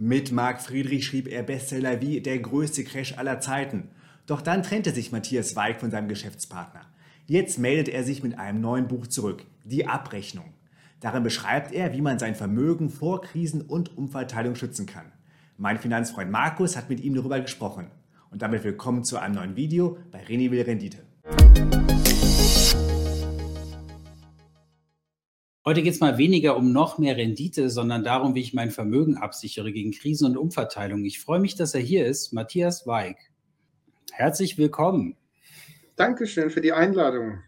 Mit Marc Friedrich schrieb er Bestseller wie Der größte Crash aller Zeiten. Doch dann trennte sich Matthias Weig von seinem Geschäftspartner. Jetzt meldet er sich mit einem neuen Buch zurück, Die Abrechnung. Darin beschreibt er, wie man sein Vermögen vor Krisen und Umverteilung schützen kann. Mein Finanzfreund Markus hat mit ihm darüber gesprochen. Und damit willkommen zu einem neuen Video bei René will Rendite. Heute geht es mal weniger um noch mehr Rendite, sondern darum, wie ich mein Vermögen absichere gegen Krisen und Umverteilung. Ich freue mich, dass er hier ist, Matthias Weig. Herzlich willkommen. Dankeschön für die Einladung.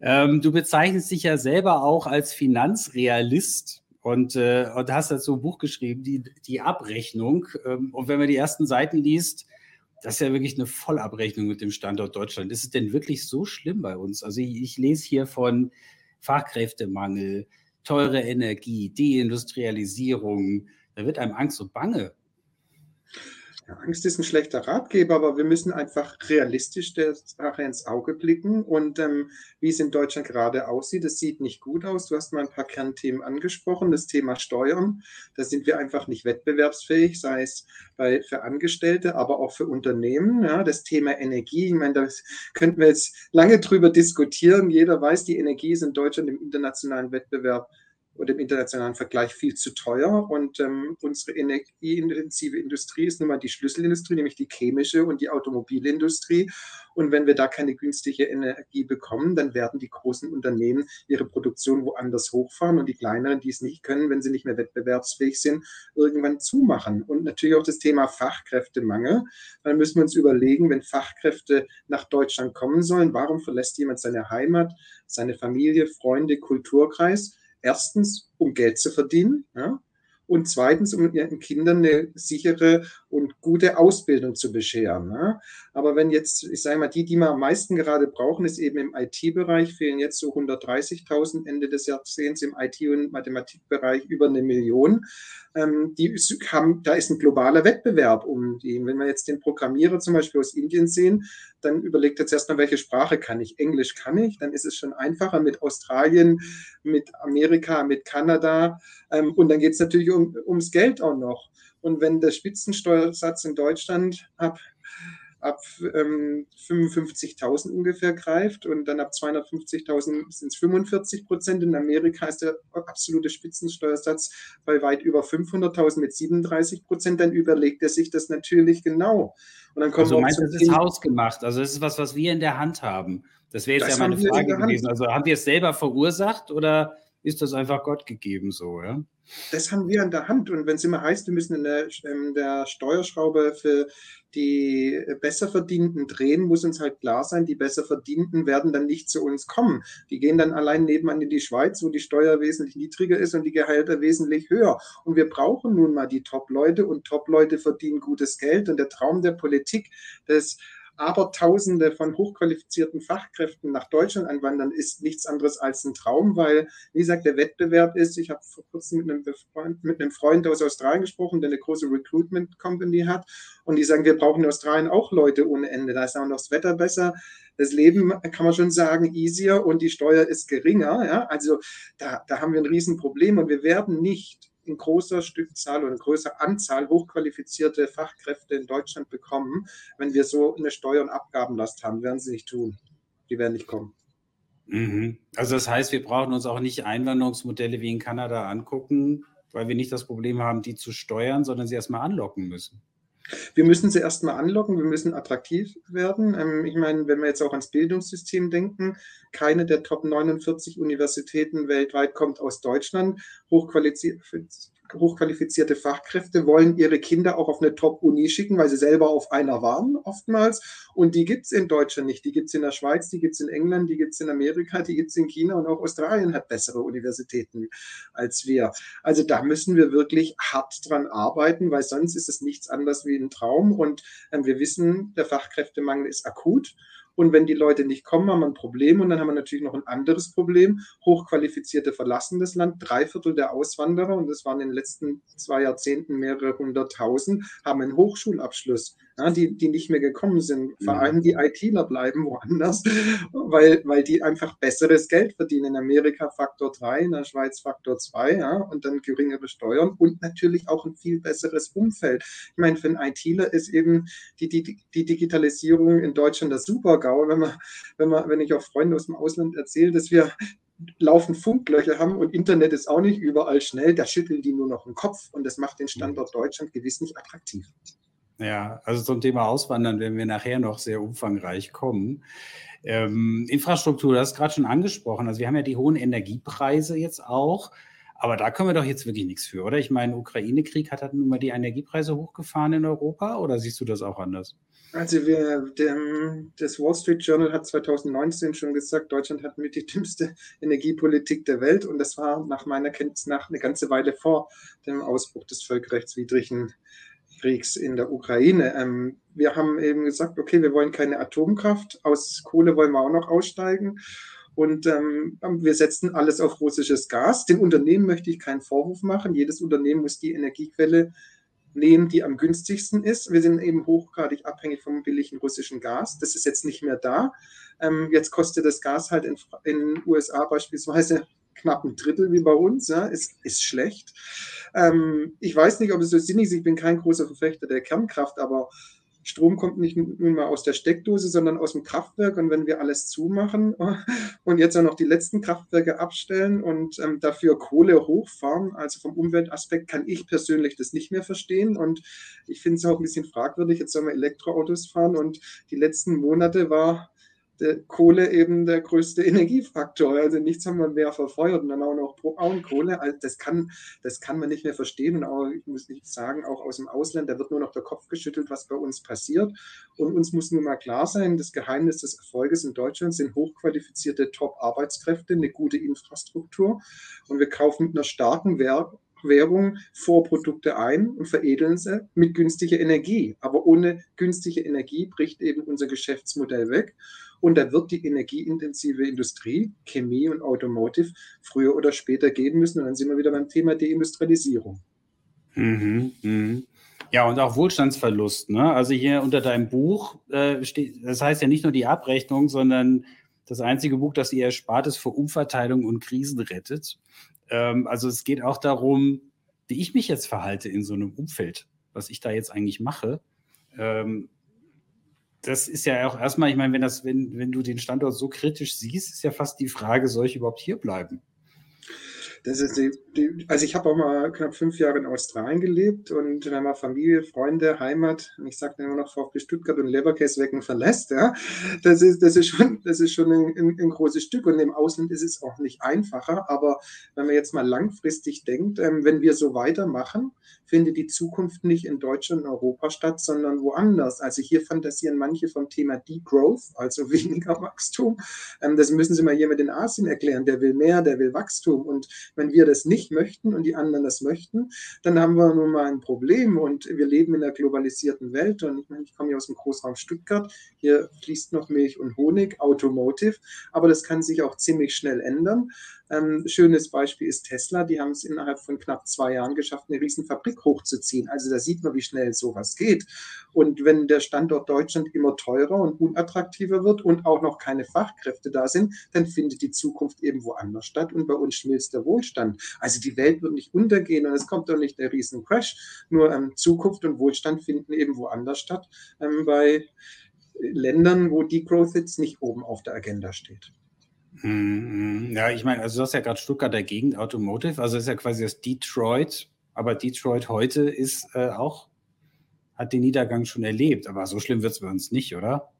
Ähm, du bezeichnest dich ja selber auch als Finanzrealist und, äh, und hast dazu ein Buch geschrieben, die, die Abrechnung. Ähm, und wenn man die ersten Seiten liest, das ist ja wirklich eine Vollabrechnung mit dem Standort Deutschland. Ist es denn wirklich so schlimm bei uns? Also ich, ich lese hier von Fachkräftemangel, teure Energie, Deindustrialisierung. Da wird einem Angst und Bange. Ja, Angst ist ein schlechter Ratgeber, aber wir müssen einfach realistisch der Sache ins Auge blicken. Und ähm, wie es in Deutschland gerade aussieht, das sieht nicht gut aus. Du hast mal ein paar Kernthemen angesprochen. Das Thema Steuern, da sind wir einfach nicht wettbewerbsfähig, sei es bei, für Angestellte, aber auch für Unternehmen. Ja, das Thema Energie, ich meine, da könnten wir jetzt lange drüber diskutieren. Jeder weiß, die Energie ist in Deutschland im internationalen Wettbewerb und im internationalen Vergleich viel zu teuer. Und ähm, unsere energieintensive Industrie ist nun mal die Schlüsselindustrie, nämlich die chemische und die Automobilindustrie. Und wenn wir da keine günstige Energie bekommen, dann werden die großen Unternehmen ihre Produktion woanders hochfahren und die kleineren, die es nicht können, wenn sie nicht mehr wettbewerbsfähig sind, irgendwann zumachen. Und natürlich auch das Thema Fachkräftemangel. Dann müssen wir uns überlegen, wenn Fachkräfte nach Deutschland kommen sollen, warum verlässt jemand seine Heimat, seine Familie, Freunde, Kulturkreis? Erstens, um Geld zu verdienen. Ja? und zweitens, um ihren Kindern eine sichere und gute Ausbildung zu bescheren. Ne? Aber wenn jetzt, ich sage mal, die, die wir am meisten gerade brauchen, ist eben im IT-Bereich, fehlen jetzt so 130.000 Ende des Jahrzehnts, im IT- und Mathematikbereich über eine Million. Ähm, die haben, da ist ein globaler Wettbewerb um die. Wenn wir jetzt den Programmierer zum Beispiel aus Indien sehen, dann überlegt jetzt erstmal, welche Sprache kann ich? Englisch kann ich, dann ist es schon einfacher mit Australien, mit Amerika, mit Kanada. Ähm, und dann geht es natürlich um, ums Geld auch noch. Und wenn der Spitzensteuersatz in Deutschland ab ab ähm, 55.000 ungefähr greift und dann ab 250.000 sind es 45 Prozent. In Amerika ist der absolute Spitzensteuersatz bei weit über 500.000 mit 37 Prozent. Dann überlegt er sich das natürlich genau. Und dann kommt also meinst du, das ist hausgemacht? Also das ist was, was wir in der Hand haben. Das wäre jetzt das ja meine Frage gewesen. Also haben wir es selber verursacht oder ist das einfach Gott gegeben so, ja? Das haben wir in der Hand. Und wenn es immer heißt, wir müssen in der, in der Steuerschraube für die Besserverdienenden drehen, muss uns halt klar sein, die Besserverdienenden werden dann nicht zu uns kommen. Die gehen dann allein nebenan in die Schweiz, wo die Steuer wesentlich niedriger ist und die Gehälter wesentlich höher. Und wir brauchen nun mal die Top-Leute und Top-Leute verdienen gutes Geld. Und der Traum der Politik, das aber Tausende von hochqualifizierten Fachkräften nach Deutschland anwandern, ist nichts anderes als ein Traum, weil, wie gesagt, der Wettbewerb ist, ich habe vor kurzem mit einem, Freund, mit einem Freund aus Australien gesprochen, der eine große Recruitment Company hat. Und die sagen, wir brauchen in Australien auch Leute ohne Ende, da ist auch noch das Wetter besser, das Leben, kann man schon sagen, easier und die Steuer ist geringer, ja, also da, da haben wir ein Riesenproblem und wir werden nicht in großer Stückzahl oder in großer Anzahl hochqualifizierte Fachkräfte in Deutschland bekommen, wenn wir so eine Steuer- und Abgabenlast haben. Werden sie nicht tun. Die werden nicht kommen. Mhm. Also das heißt, wir brauchen uns auch nicht Einwanderungsmodelle wie in Kanada angucken, weil wir nicht das Problem haben, die zu steuern, sondern sie erstmal anlocken müssen. Wir müssen sie erstmal anlocken, wir müssen attraktiv werden. Ähm, ich meine, wenn wir jetzt auch ans Bildungssystem denken, keine der Top 49 Universitäten weltweit kommt aus Deutschland. Hochqualifiziert hochqualifizierte Fachkräfte wollen ihre Kinder auch auf eine Top-Uni schicken, weil sie selber auf einer waren oftmals. Und die gibt es in Deutschland nicht. Die gibt es in der Schweiz, die gibt es in England, die gibt es in Amerika, die gibt es in China und auch Australien hat bessere Universitäten als wir. Also da müssen wir wirklich hart dran arbeiten, weil sonst ist es nichts anderes wie ein Traum. Und äh, wir wissen, der Fachkräftemangel ist akut. Und wenn die Leute nicht kommen, haben wir ein Problem. Und dann haben wir natürlich noch ein anderes Problem. Hochqualifizierte verlassen das Land. Drei Viertel der Auswanderer, und das waren in den letzten zwei Jahrzehnten mehrere hunderttausend, haben einen Hochschulabschluss. Ja, die, die nicht mehr gekommen sind. Vor allem die ITler bleiben woanders, weil, weil die einfach besseres Geld verdienen. In Amerika Faktor 3, in der Schweiz Faktor 2 ja, und dann geringere Steuern und natürlich auch ein viel besseres Umfeld. Ich meine, für einen ITler ist eben die, die, die Digitalisierung in Deutschland das Super-GAU. Wenn, man, wenn, man, wenn ich auch Freunde aus dem Ausland erzähle, dass wir laufend Funklöcher haben und Internet ist auch nicht überall schnell, da schütteln die nur noch den Kopf und das macht den Standort Deutschland gewiss nicht attraktiv. Ja, also zum Thema Auswandern werden wir nachher noch sehr umfangreich kommen. Ähm, Infrastruktur, du hast gerade schon angesprochen. Also wir haben ja die hohen Energiepreise jetzt auch. Aber da können wir doch jetzt wirklich nichts für, oder? Ich meine, Ukraine-Krieg hat, hat nun mal die Energiepreise hochgefahren in Europa oder siehst du das auch anders? Also wir, dem, das Wall Street Journal hat 2019 schon gesagt, Deutschland hat mit die dümmste Energiepolitik der Welt und das war nach meiner Kenntnis nach eine ganze Weile vor dem Ausbruch des völkerrechtswidrigen Kriegs in der Ukraine. Ähm, wir haben eben gesagt, okay, wir wollen keine Atomkraft, aus Kohle wollen wir auch noch aussteigen. Und ähm, wir setzen alles auf russisches Gas. Den Unternehmen möchte ich keinen Vorwurf machen. Jedes Unternehmen muss die Energiequelle nehmen, die am günstigsten ist. Wir sind eben hochgradig abhängig vom billigen russischen Gas. Das ist jetzt nicht mehr da. Ähm, jetzt kostet das Gas halt in den USA beispielsweise knapp ein Drittel wie bei uns. Ja, ist, ist schlecht. Ähm, ich weiß nicht, ob es so sinnig ist. Ich bin kein großer Verfechter der Kernkraft, aber Strom kommt nicht nur mal aus der Steckdose, sondern aus dem Kraftwerk. Und wenn wir alles zumachen und jetzt auch noch die letzten Kraftwerke abstellen und ähm, dafür Kohle hochfahren, also vom Umweltaspekt kann ich persönlich das nicht mehr verstehen. Und ich finde es auch ein bisschen fragwürdig. Jetzt sollen wir Elektroautos fahren und die letzten Monate war Kohle eben der größte Energiefaktor. Also nichts haben wir mehr verfeuert und dann auch noch Braunkohle. Also das kann, das kann man nicht mehr verstehen. Und auch, ich muss nicht sagen, auch aus dem Ausland, da wird nur noch der Kopf geschüttelt, was bei uns passiert. Und uns muss nun mal klar sein, das Geheimnis des Erfolges in Deutschland sind hochqualifizierte Top-Arbeitskräfte, eine gute Infrastruktur. Und wir kaufen mit einer starken Werbung Währung Vorprodukte ein und veredeln sie mit günstiger Energie. Aber ohne günstige Energie bricht eben unser Geschäftsmodell weg. Und da wird die energieintensive Industrie, Chemie und Automotive früher oder später gehen müssen. Und dann sind wir wieder beim Thema Deindustrialisierung. Mhm, mh. Ja, und auch Wohlstandsverlust. Ne? Also hier unter deinem Buch äh, steht, das heißt ja nicht nur die Abrechnung, sondern das einzige Buch, das ihr erspart ist vor Umverteilung und Krisen rettet. Ähm, also es geht auch darum, wie ich mich jetzt verhalte in so einem Umfeld, was ich da jetzt eigentlich mache. Ähm, das ist ja auch erstmal, ich meine, wenn, das, wenn, wenn du den Standort so kritisch siehst, ist ja fast die Frage, soll ich überhaupt hier bleiben? Das ist die, die, also ich habe auch mal knapp fünf Jahre in Australien gelebt und wenn man Familie, Freunde, Heimat, und ich sage immer noch VfB Stuttgart und Leverkäse wecken verlässt, ja, das ist, das ist schon, das ist schon ein, ein, ein, großes Stück und im Ausland ist es auch nicht einfacher, aber wenn man jetzt mal langfristig denkt, ähm, wenn wir so weitermachen, findet die Zukunft nicht in Deutschland und Europa statt, sondern woanders. Also hier fantasieren manche vom Thema Degrowth, also weniger Wachstum. Ähm, das müssen Sie mal mit den Asien erklären. Der will mehr, der will Wachstum und wenn wir das nicht möchten und die anderen das möchten, dann haben wir nun mal ein Problem. Und wir leben in einer globalisierten Welt. Und ich meine, ich komme hier aus dem Großraum Stuttgart. Hier fließt noch Milch und Honig, Automotive. Aber das kann sich auch ziemlich schnell ändern. Ähm, schönes Beispiel ist Tesla. Die haben es innerhalb von knapp zwei Jahren geschafft, eine riesen Fabrik hochzuziehen. Also da sieht man, wie schnell sowas geht. Und wenn der Standort Deutschland immer teurer und unattraktiver wird und auch noch keine Fachkräfte da sind, dann findet die Zukunft eben woanders statt und bei uns schmilzt der Wohlstand. Also die Welt wird nicht untergehen und es kommt doch nicht der riesen Crash. Nur ähm, Zukunft und Wohlstand finden eben woanders statt, ähm, bei Ländern, wo Degrowth jetzt nicht oben auf der Agenda steht. Mhm. Ja, ich meine, also du hast ja gerade Stuttgarter Gegend Automotive, also ist ja quasi das Detroit, aber Detroit heute ist äh, auch, hat den Niedergang schon erlebt, aber so schlimm wird es bei uns nicht, oder?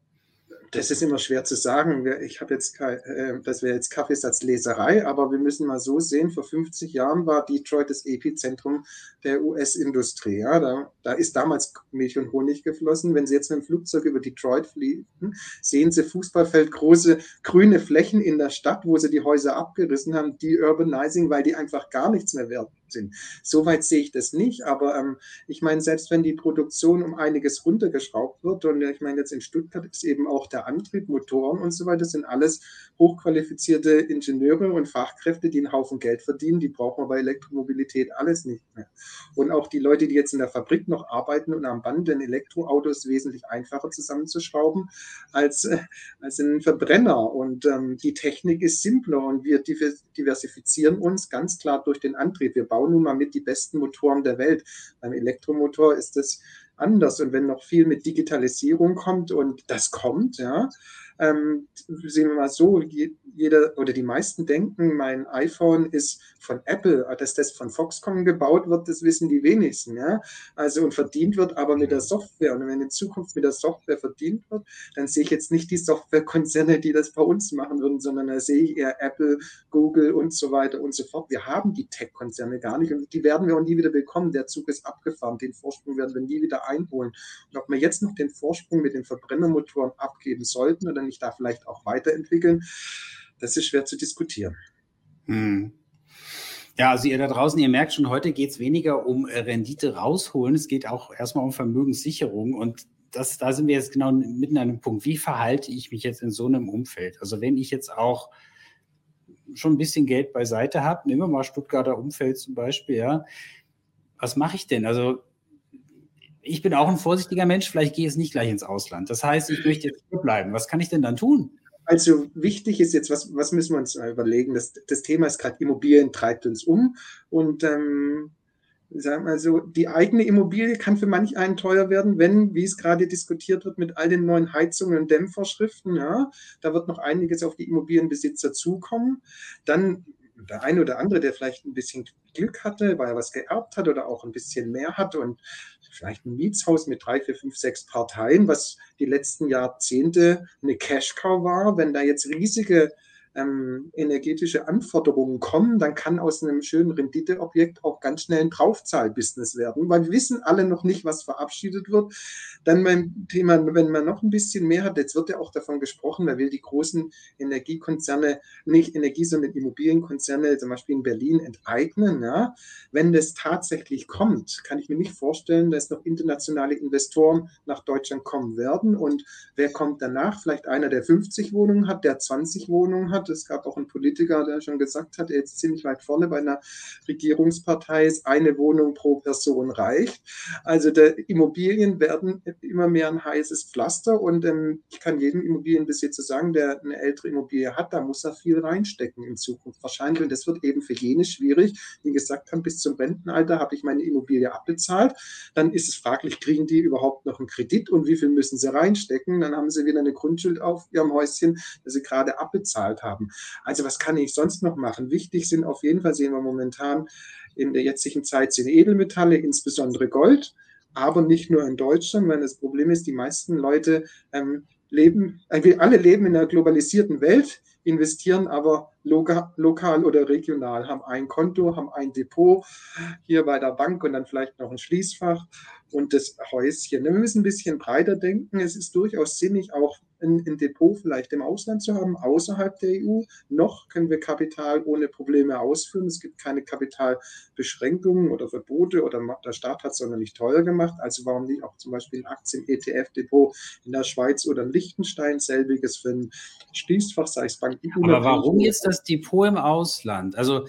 Das ist immer schwer zu sagen. Ich habe jetzt, äh, das wäre jetzt Kaffeesatzleserei, aber wir müssen mal so sehen, vor 50 Jahren war Detroit das Epizentrum der US-Industrie. Ja, da, da ist damals Milch und Honig geflossen. Wenn Sie jetzt mit dem Flugzeug über Detroit fliegen, sehen Sie Fußballfeld große grüne Flächen in der Stadt, wo sie die Häuser abgerissen haben, die Urbanizing, weil die einfach gar nichts mehr wert sind. Soweit sehe ich das nicht, aber ähm, ich meine, selbst wenn die Produktion um einiges runtergeschraubt wird, und ich meine, jetzt in Stuttgart ist eben auch der Antrieb, Motoren und so weiter, sind alles hochqualifizierte Ingenieure und Fachkräfte, die einen Haufen Geld verdienen, die brauchen wir bei Elektromobilität alles nicht mehr. Und auch die Leute, die jetzt in der Fabrik noch arbeiten und am Band, ein Elektroauto ist wesentlich einfacher zusammenzuschrauben als, äh, als ein Verbrenner. Und ähm, die Technik ist simpler und wir diversifizieren uns ganz klar durch den Antrieb. Wir bauen nun mal mit die besten Motoren der Welt. Beim Elektromotor ist das anders. Und wenn noch viel mit Digitalisierung kommt und das kommt, ja, ähm, sehen wir mal so, jeder oder die meisten denken, mein iPhone ist von Apple, dass das von Foxconn gebaut wird, das wissen die wenigsten. Ja? Also und verdient wird aber mit der Software. Und wenn in Zukunft mit der Software verdient wird, dann sehe ich jetzt nicht die Softwarekonzerne, die das bei uns machen würden, sondern da sehe ich eher Apple, Google und so weiter und so fort. Wir haben die Tech-Konzerne gar nicht und die werden wir auch nie wieder bekommen. Der Zug ist abgefahren. Den Vorsprung werden wir nie wieder einholen. Und ob wir jetzt noch den Vorsprung mit den Verbrennermotoren abgeben sollten oder nicht da vielleicht auch weiterentwickeln, das ist schwer zu diskutieren. Hm. Ja, also ihr da draußen, ihr merkt schon, heute geht es weniger um Rendite rausholen, es geht auch erstmal um Vermögenssicherung und das, da sind wir jetzt genau mitten an einem Punkt. Wie verhalte ich mich jetzt in so einem Umfeld? Also wenn ich jetzt auch schon ein bisschen Geld beiseite habe, nehmen wir mal Stuttgarter Umfeld zum Beispiel, ja, was mache ich denn? Also ich bin auch ein vorsichtiger Mensch, vielleicht gehe ich nicht gleich ins Ausland. Das heißt, ich möchte jetzt hier bleiben. Was kann ich denn dann tun? Also wichtig ist jetzt, was, was müssen wir uns überlegen? Das, das Thema ist gerade Immobilien treibt uns um und ähm, sagen wir so, die eigene Immobilie kann für manch einen teuer werden, wenn, wie es gerade diskutiert wird, mit all den neuen Heizungen und Dämmvorschriften, ja, da wird noch einiges auf die Immobilienbesitzer zukommen. Dann der eine oder andere, der vielleicht ein bisschen Glück hatte, weil er was geerbt hat oder auch ein bisschen mehr hat und vielleicht ein Mietshaus mit drei, vier, fünf, sechs Parteien, was die letzten Jahrzehnte eine Cash-Cow war, wenn da jetzt riesige ähm, energetische Anforderungen kommen, dann kann aus einem schönen Renditeobjekt auch ganz schnell ein Draufzahlbusiness werden, weil wir wissen alle noch nicht, was verabschiedet wird. Dann beim Thema, wenn man noch ein bisschen mehr hat, jetzt wird ja auch davon gesprochen, man will die großen Energiekonzerne, nicht Energie, sondern Immobilienkonzerne, zum Beispiel in Berlin, enteignen. Ja. Wenn das tatsächlich kommt, kann ich mir nicht vorstellen, dass noch internationale Investoren nach Deutschland kommen werden. Und wer kommt danach? Vielleicht einer, der 50 Wohnungen hat, der 20 Wohnungen hat hat. Es gab auch einen Politiker, der schon gesagt hat, er ist ziemlich weit vorne bei einer Regierungspartei, ist eine Wohnung pro Person reicht. Also der Immobilien werden immer mehr ein heißes Pflaster und ähm, ich kann jedem Immobilienbesitzer sagen, der eine ältere Immobilie hat, da muss er viel reinstecken in Zukunft wahrscheinlich und das wird eben für jene schwierig, die gesagt haben, bis zum Rentenalter habe ich meine Immobilie abbezahlt, dann ist es fraglich, kriegen die überhaupt noch einen Kredit und wie viel müssen sie reinstecken? Dann haben sie wieder eine Grundschuld auf ihrem Häuschen, das sie gerade abbezahlt haben haben. Also was kann ich sonst noch machen? Wichtig sind auf jeden Fall, sehen wir momentan in der jetzigen Zeit, sind Edelmetalle, insbesondere Gold, aber nicht nur in Deutschland, weil das Problem ist, die meisten Leute ähm, leben, äh, alle leben in einer globalisierten Welt, investieren aber loka lokal oder regional, haben ein Konto, haben ein Depot hier bei der Bank und dann vielleicht noch ein Schließfach und das Häuschen. Wir müssen ein bisschen breiter denken. Es ist durchaus sinnig, auch ein, ein, Depot vielleicht im Ausland zu haben, außerhalb der EU. Noch können wir Kapital ohne Probleme ausführen. Es gibt keine Kapitalbeschränkungen oder Verbote oder der Staat hat es nicht teuer gemacht. Also warum nicht auch zum Beispiel ein Aktien-ETF-Depot in der Schweiz oder in Liechtenstein, selbiges für ein Schließfach, sei es Banken. Aber warum jetzt das Depot im Ausland? Also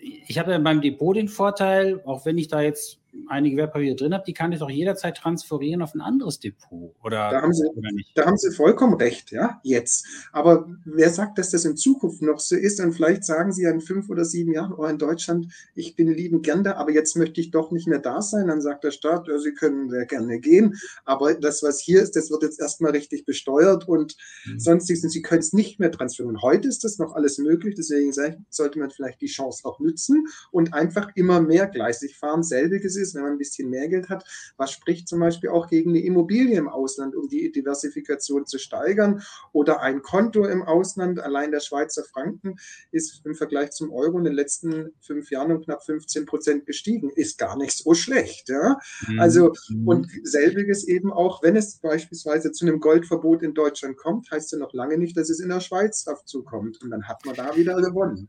ich habe ja beim Depot den Vorteil, auch wenn ich da jetzt einige Wertpapiere drin habe, die kann ich doch jederzeit transferieren auf ein anderes Depot. Oder, da, haben Sie, oder da haben Sie vollkommen recht, ja, jetzt. Aber wer sagt, dass das in Zukunft noch so ist? Und vielleicht sagen Sie ja in fünf oder sieben Jahren, oh, in Deutschland, ich bin liebend gern da, aber jetzt möchte ich doch nicht mehr da sein. Dann sagt der Staat, ja, Sie können sehr gerne gehen, aber das, was hier ist, das wird jetzt erstmal richtig besteuert und mhm. sonstiges. Und Sie können es nicht mehr transferieren. Heute ist das noch alles möglich, deswegen sollte man vielleicht die Chance auch nützen und einfach immer mehr gleisig fahren. Selbiges ist ist, wenn man ein bisschen mehr Geld hat. Was spricht zum Beispiel auch gegen eine Immobilie im Ausland, um die Diversifikation zu steigern oder ein Konto im Ausland? Allein der Schweizer Franken ist im Vergleich zum Euro in den letzten fünf Jahren um knapp 15 Prozent gestiegen. Ist gar nicht so schlecht. Ja? Mhm. Also, mhm. und selbiges eben auch, wenn es beispielsweise zu einem Goldverbot in Deutschland kommt, heißt ja noch lange nicht, dass es in der Schweiz dazu kommt. Und dann hat man da wieder gewonnen.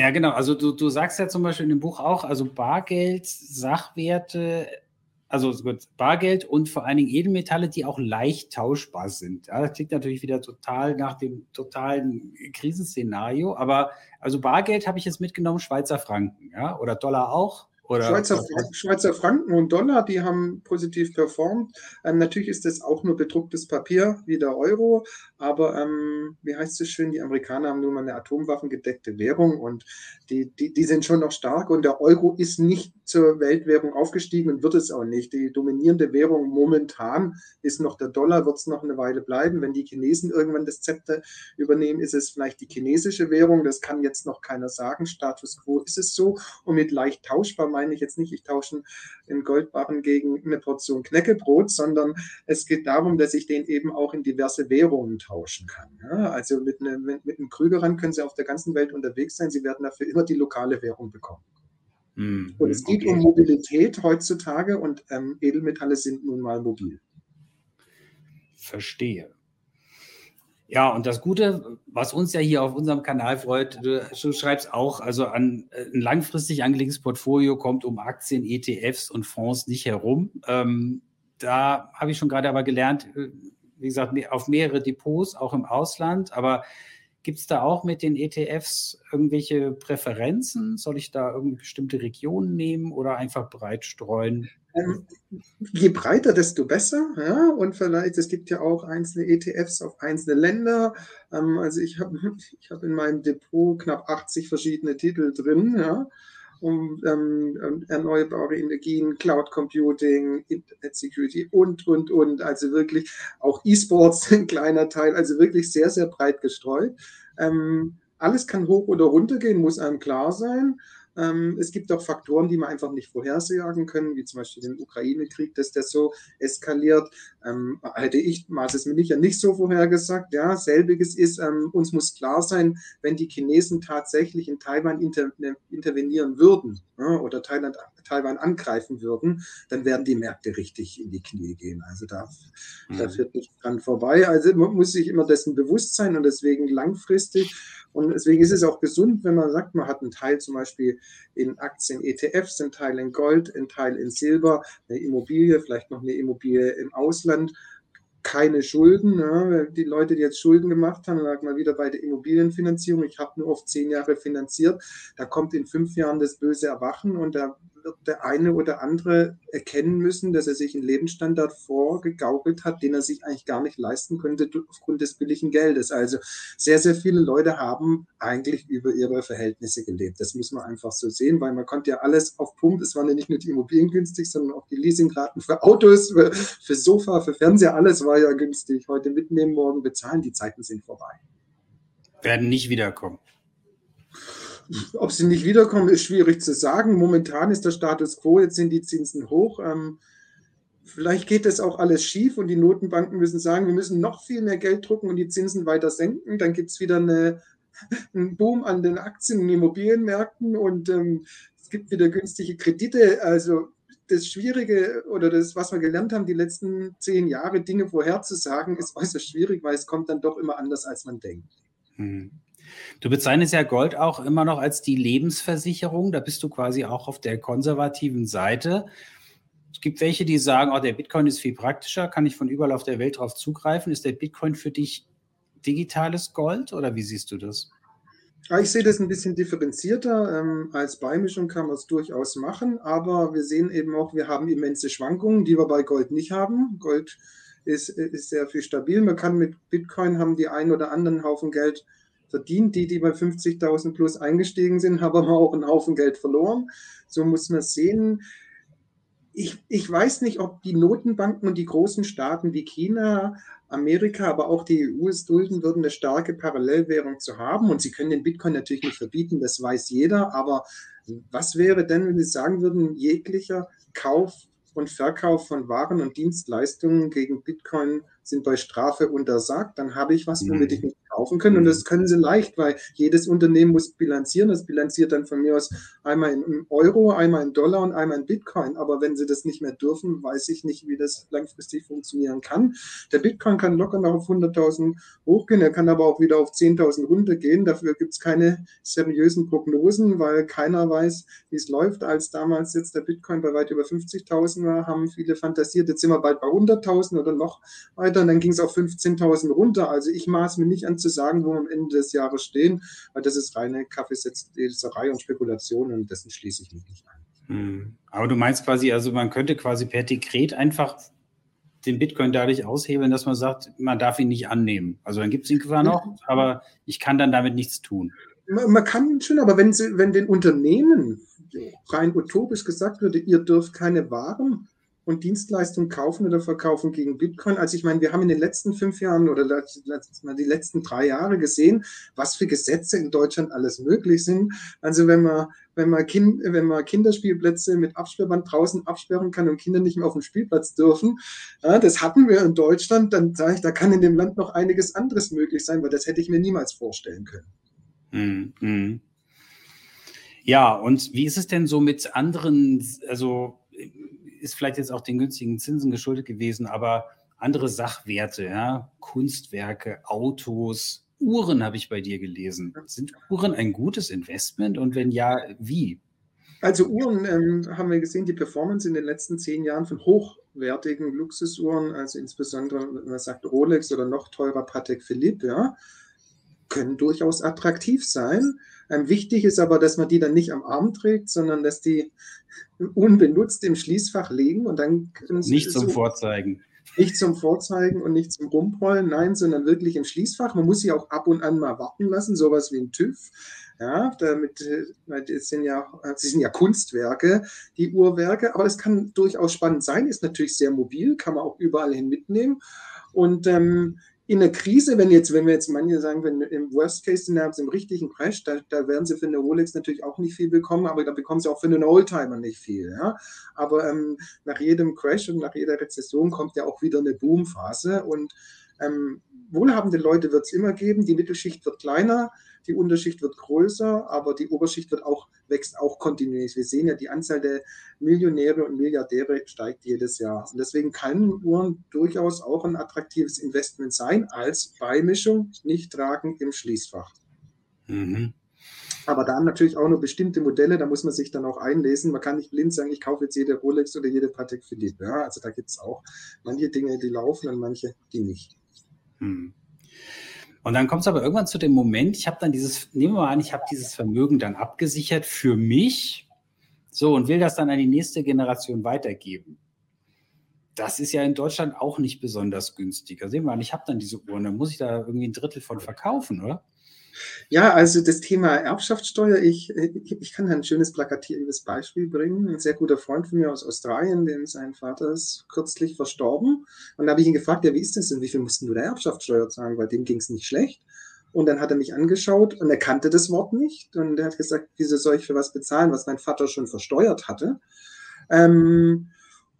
Ja, genau. Also du, du sagst ja zum Beispiel in dem Buch auch, also Bargeld, Sachwerte, also gut, Bargeld und vor allen Dingen Edelmetalle, die auch leicht tauschbar sind. Ja, das klingt natürlich wieder total nach dem totalen Krisenszenario, aber also Bargeld habe ich jetzt mitgenommen, Schweizer Franken, ja, oder Dollar auch. Oder Schweizer, Schweizer, Franken und Dollar, die haben positiv performt. Ähm, natürlich ist das auch nur bedrucktes Papier wie der Euro, aber ähm, wie heißt es schön, die Amerikaner haben nun mal eine atomwaffengedeckte Währung und die, die, die sind schon noch stark und der Euro ist nicht zur Weltwährung aufgestiegen und wird es auch nicht. Die dominierende Währung momentan ist noch der Dollar, wird es noch eine Weile bleiben. Wenn die Chinesen irgendwann das Zepter übernehmen, ist es vielleicht die chinesische Währung. Das kann jetzt noch keiner sagen. Status quo ist es so. Und mit leicht tauschbar meine ich jetzt nicht, ich tausche einen Goldbarren gegen eine Portion Knäckebrot, sondern es geht darum, dass ich den eben auch in diverse Währungen tauschen kann. Ja, also mit, eine, mit, mit einem Krügerrand können Sie auf der ganzen Welt unterwegs sein. Sie werden dafür immer die lokale Währung bekommen. Mhm. Und es geht okay. um Mobilität heutzutage und ähm, Edelmetalle sind nun mal mobil. Verstehe. Ja, und das Gute, was uns ja hier auf unserem Kanal freut, du, du schreibst auch, also an äh, ein langfristig angelegtes Portfolio kommt um Aktien, ETFs und Fonds nicht herum. Ähm, da habe ich schon gerade aber gelernt, äh, wie gesagt, auf mehrere Depots, auch im Ausland. Aber Gibt es da auch mit den ETFs irgendwelche Präferenzen? Soll ich da irgendwie bestimmte Regionen nehmen oder einfach breit streuen? Ähm, je breiter, desto besser. Ja? Und vielleicht, es gibt ja auch einzelne ETFs auf einzelne Länder. Ähm, also ich habe ich hab in meinem Depot knapp 80 verschiedene Titel drin. Ja? Um ähm, erneuerbare Energien, Cloud Computing, Internet Security und, und, und. Also wirklich auch E-Sports ein kleiner Teil, also wirklich sehr, sehr breit gestreut. Ähm, alles kann hoch oder runter gehen, muss einem klar sein. Ähm, es gibt auch Faktoren, die man einfach nicht vorhersagen können, wie zum Beispiel den Ukraine-Krieg, dass der so eskaliert. Ähm, hätte ich Maßes mir nicht ja nicht so vorhergesagt. Ja, selbiges ist, ähm, uns muss klar sein, wenn die Chinesen tatsächlich in Taiwan inter intervenieren würden ja, oder Thailand, Taiwan angreifen würden, dann werden die Märkte richtig in die Knie gehen. Also da, mhm. da führt nicht dran vorbei. Also man muss sich immer dessen bewusst sein und deswegen langfristig und deswegen ist es auch gesund, wenn man sagt, man hat einen Teil zum Beispiel in Aktien, ETFs, einen Teil in Gold, einen Teil in Silber, eine Immobilie, vielleicht noch eine Immobilie im Ausland, keine Schulden. Ne? Die Leute, die jetzt Schulden gemacht haben, sagen mal wieder bei der Immobilienfinanzierung, ich habe nur auf zehn Jahre finanziert, da kommt in fünf Jahren das böse Erwachen und da wird der eine oder andere erkennen müssen, dass er sich einen Lebensstandard vorgegaukelt hat, den er sich eigentlich gar nicht leisten könnte aufgrund des billigen Geldes. Also sehr, sehr viele Leute haben eigentlich über ihre Verhältnisse gelebt. Das muss man einfach so sehen, weil man konnte ja alles auf Pump, es waren ja nicht nur die Immobilien günstig, sondern auch die Leasingraten für Autos, für, für Sofa, für Fernseher, alles war ja günstig. Heute mitnehmen, morgen bezahlen, die Zeiten sind vorbei. Werden nicht wiederkommen. Ob sie nicht wiederkommen, ist schwierig zu sagen. Momentan ist der Status quo, jetzt sind die Zinsen hoch. Ähm, vielleicht geht das auch alles schief und die Notenbanken müssen sagen, wir müssen noch viel mehr Geld drucken und die Zinsen weiter senken. Dann gibt es wieder eine, einen Boom an den Aktien- und Immobilienmärkten und ähm, es gibt wieder günstige Kredite. Also das Schwierige oder das, was wir gelernt haben, die letzten zehn Jahre, Dinge vorherzusagen, ist äußerst schwierig, weil es kommt dann doch immer anders, als man denkt. Hm. Du bezeichnest ja Gold auch immer noch als die Lebensversicherung. Da bist du quasi auch auf der konservativen Seite. Es gibt welche, die sagen, oh, der Bitcoin ist viel praktischer, kann ich von überall auf der Welt drauf zugreifen. Ist der Bitcoin für dich digitales Gold oder wie siehst du das? Ich sehe das ein bisschen differenzierter. Ähm, als Beimischung kann man es durchaus machen, aber wir sehen eben auch, wir haben immense Schwankungen, die wir bei Gold nicht haben. Gold ist, ist sehr viel stabil. Man kann mit Bitcoin haben die einen oder anderen Haufen Geld verdient. Die, die bei 50.000 plus eingestiegen sind, haben aber auch einen Haufen Geld verloren. So muss man sehen. Ich, ich weiß nicht, ob die Notenbanken und die großen Staaten wie China, Amerika, aber auch die EU es dulden würden, eine starke Parallelwährung zu haben. Und sie können den Bitcoin natürlich nicht verbieten, das weiß jeder. Aber was wäre denn, wenn sie sagen würden, jeglicher Kauf und Verkauf von Waren und Dienstleistungen gegen Bitcoin sind bei Strafe untersagt, dann habe ich was, womit ich mich verkaufen können. Und das können sie leicht, weil jedes Unternehmen muss bilanzieren. Das bilanziert dann von mir aus einmal in Euro, einmal in Dollar und einmal in Bitcoin. Aber wenn sie das nicht mehr dürfen, weiß ich nicht, wie das langfristig funktionieren kann. Der Bitcoin kann locker noch auf 100.000 hochgehen, er kann aber auch wieder auf 10.000 runtergehen. Dafür gibt es keine seriösen Prognosen, weil keiner weiß, wie es läuft. Als damals jetzt der Bitcoin bei weit über 50.000 war, haben viele fantasiert, jetzt sind wir bald bei 100.000 oder noch weiter und dann ging es auf 15.000 runter. Also ich maß mir nicht an zu sagen, wo wir am Ende des Jahres stehen, weil das ist reine Kaffeesetzerei und Spekulation und dessen schließe ich mich nicht an. Hm. Aber du meinst quasi, also man könnte quasi per Dekret einfach den Bitcoin dadurch aushebeln, dass man sagt, man darf ihn nicht annehmen. Also dann gibt es ihn zwar noch, aber ich kann dann damit nichts tun. Man, man kann schon, aber wenn, sie, wenn den Unternehmen rein utopisch gesagt würde, ihr dürft keine Waren und Dienstleistungen kaufen oder verkaufen gegen Bitcoin. Also ich meine, wir haben in den letzten fünf Jahren oder die letzten drei Jahre gesehen, was für Gesetze in Deutschland alles möglich sind. Also wenn man, wenn man, kind, wenn man Kinderspielplätze mit Absperrband draußen absperren kann und Kinder nicht mehr auf dem Spielplatz dürfen, ja, das hatten wir in Deutschland, dann sage ich, da kann in dem Land noch einiges anderes möglich sein, weil das hätte ich mir niemals vorstellen können. Mm -hmm. Ja, und wie ist es denn so mit anderen, also ist vielleicht jetzt auch den günstigen Zinsen geschuldet gewesen, aber andere Sachwerte, ja, Kunstwerke, Autos, Uhren habe ich bei dir gelesen. Sind Uhren ein gutes Investment und wenn ja, wie? Also Uhren ähm, haben wir gesehen, die Performance in den letzten zehn Jahren von hochwertigen Luxusuhren, also insbesondere, wenn man sagt Rolex oder noch teurer Patek Philippe, ja, können durchaus attraktiv sein. Ähm, wichtig ist aber, dass man die dann nicht am Arm trägt, sondern dass die unbenutzt im Schließfach liegen und dann nicht zum so, Vorzeigen. Nicht zum Vorzeigen und nicht zum Rumrollen, nein, sondern wirklich im Schließfach. Man muss sie auch ab und an mal warten lassen, sowas wie ein TÜV. Ja, damit, das sind ja, das sind ja Kunstwerke, die Uhrwerke, aber es kann durchaus spannend sein, ist natürlich sehr mobil, kann man auch überall hin mitnehmen. Und ähm, in der Krise, wenn jetzt, wenn wir jetzt manche sagen, wenn im Worst Case Szenario im richtigen Crash, da, da werden sie für eine Rolex natürlich auch nicht viel bekommen, aber da bekommen sie auch für einen Oldtimer nicht viel. Ja? Aber ähm, nach jedem Crash und nach jeder Rezession kommt ja auch wieder eine Boomphase und ähm, wohlhabende Leute wird es immer geben, die Mittelschicht wird kleiner, die Unterschicht wird größer, aber die Oberschicht wird auch, wächst auch kontinuierlich. Wir sehen ja, die Anzahl der Millionäre und Milliardäre steigt jedes Jahr. Und deswegen können Uhren durchaus auch ein attraktives Investment sein, als Beimischung, nicht tragen im Schließfach. Mhm. Aber dann natürlich auch nur bestimmte Modelle, da muss man sich dann auch einlesen. Man kann nicht blind sagen, ich kaufe jetzt jede Rolex oder jede Patek Philippe. Ja, also da gibt es auch manche Dinge, die laufen und manche, die nicht. Hm. Und dann kommt es aber irgendwann zu dem Moment, ich habe dann dieses, nehmen wir mal an, ich habe dieses Vermögen dann abgesichert für mich, so und will das dann an die nächste Generation weitergeben. Das ist ja in Deutschland auch nicht besonders günstig. Also sehen wir mal, ich habe dann diese Uhren, dann muss ich da irgendwie ein Drittel von verkaufen, oder? Ja, also das Thema Erbschaftssteuer, ich, ich kann ein schönes plakatives Beispiel bringen. Ein sehr guter Freund von mir aus Australien, dem sein Vater ist kürzlich verstorben. Und da habe ich ihn gefragt, ja, wie ist das denn? Wie viel mussten du der Erbschaftssteuer zahlen? Weil dem ging es nicht schlecht. Und dann hat er mich angeschaut und er kannte das Wort nicht. Und er hat gesagt, wieso soll ich für was bezahlen, was mein Vater schon versteuert hatte? Ähm,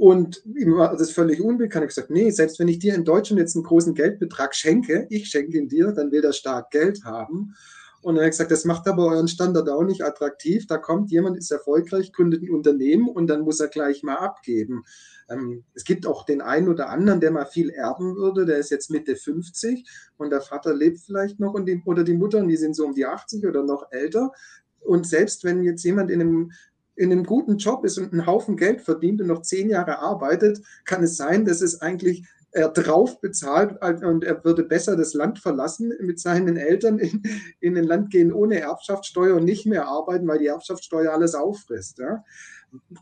und ihm war das völlig unbekannt. Ich gesagt, nee, selbst wenn ich dir in Deutschland jetzt einen großen Geldbetrag schenke, ich schenke ihn dir, dann will der Staat Geld haben. Und er hat gesagt, das macht aber euren Standard auch nicht attraktiv. Da kommt jemand, ist erfolgreich, gründet ein Unternehmen und dann muss er gleich mal abgeben. Ähm, es gibt auch den einen oder anderen, der mal viel erben würde, der ist jetzt Mitte 50 und der Vater lebt vielleicht noch und die, oder die Mutter und die sind so um die 80 oder noch älter. Und selbst wenn jetzt jemand in einem in einem guten Job ist und einen Haufen Geld verdient und noch zehn Jahre arbeitet, kann es sein, dass es eigentlich er drauf bezahlt und er würde besser das Land verlassen mit seinen Eltern in, in ein Land gehen ohne Erbschaftssteuer und nicht mehr arbeiten, weil die Erbschaftssteuer alles auffrisst. Ja.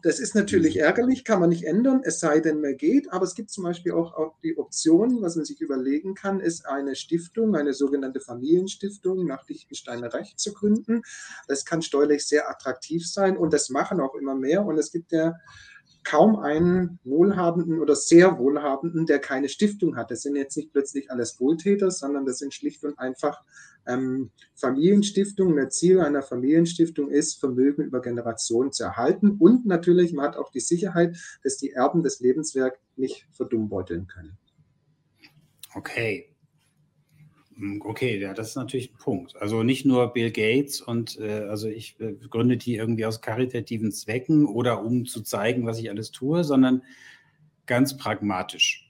Das ist natürlich mhm. ärgerlich, kann man nicht ändern, es sei denn, mehr geht. Aber es gibt zum Beispiel auch, auch die Option, was man sich überlegen kann, ist eine Stiftung, eine sogenannte Familienstiftung nach Liechtensteiner Recht zu gründen. Das kann steuerlich sehr attraktiv sein und das machen auch immer mehr. Und es gibt ja kaum einen Wohlhabenden oder sehr Wohlhabenden, der keine Stiftung hat. Das sind jetzt nicht plötzlich alles Wohltäter, sondern das sind schlicht und einfach ähm, Familienstiftungen. Der Ziel einer Familienstiftung ist, Vermögen über Generationen zu erhalten und natürlich, man hat auch die Sicherheit, dass die Erben das Lebenswerk nicht verdummbeuteln können. Okay. Hm, okay, ja, das ist natürlich ein Punkt. Also nicht nur Bill Gates und äh, also ich äh, gründe die irgendwie aus karitativen Zwecken oder um zu zeigen, was ich alles tue, sondern ganz pragmatisch.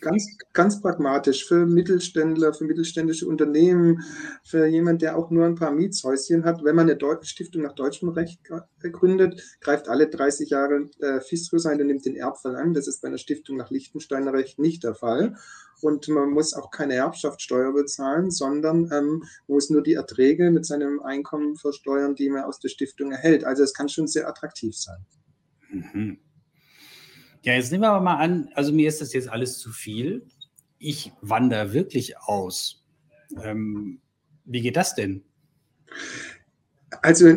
Ganz, ganz pragmatisch für Mittelständler, für mittelständische Unternehmen, für jemand, der auch nur ein paar Mietshäuschen hat. Wenn man eine Deu Stiftung nach deutschem Recht gründet, greift alle 30 Jahre äh, Fiskus ein und nimmt den Erbfall an. Das ist bei einer Stiftung nach Liechtensteiner Recht nicht der Fall. Und man muss auch keine Erbschaftssteuer bezahlen, sondern ähm, muss nur die Erträge mit seinem Einkommen versteuern, die man aus der Stiftung erhält. Also es kann schon sehr attraktiv sein. Mhm. Ja, jetzt nehmen wir aber mal an, also mir ist das jetzt alles zu viel. Ich wandere wirklich aus. Ähm, wie geht das denn? Also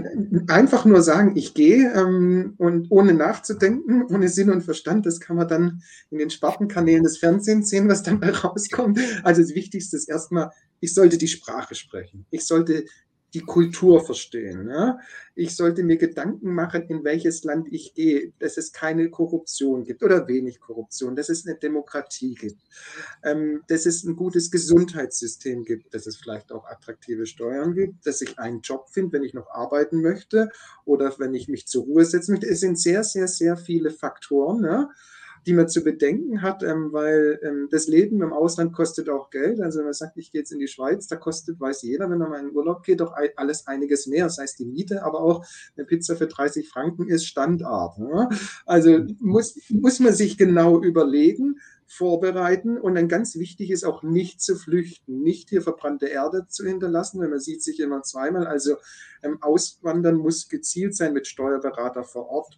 einfach nur sagen, ich gehe ähm, und ohne nachzudenken, ohne Sinn und Verstand, das kann man dann in den Spartenkanälen des Fernsehens sehen, was dann rauskommt. Also das Wichtigste ist erstmal, ich sollte die Sprache sprechen. Ich sollte die Kultur verstehen. Ja? Ich sollte mir Gedanken machen, in welches Land ich gehe, dass es keine Korruption gibt oder wenig Korruption, dass es eine Demokratie gibt, ähm, dass es ein gutes Gesundheitssystem gibt, dass es vielleicht auch attraktive Steuern gibt, dass ich einen Job finde, wenn ich noch arbeiten möchte oder wenn ich mich zur Ruhe setzen möchte. Es sind sehr, sehr, sehr viele Faktoren. Ja? Die man zu bedenken hat, ähm, weil ähm, das Leben im Ausland kostet auch Geld. Also wenn man sagt, ich gehe jetzt in die Schweiz, da kostet, weiß jeder, wenn er mal in Urlaub geht, doch alles einiges mehr. Das heißt die Miete, aber auch eine Pizza für 30 Franken ist Standard. Ne? Also muss, muss man sich genau überlegen, vorbereiten und dann ganz wichtig ist auch nicht zu flüchten, nicht hier verbrannte Erde zu hinterlassen, weil man sieht sich immer zweimal. Also ähm, Auswandern muss gezielt sein mit Steuerberater vor Ort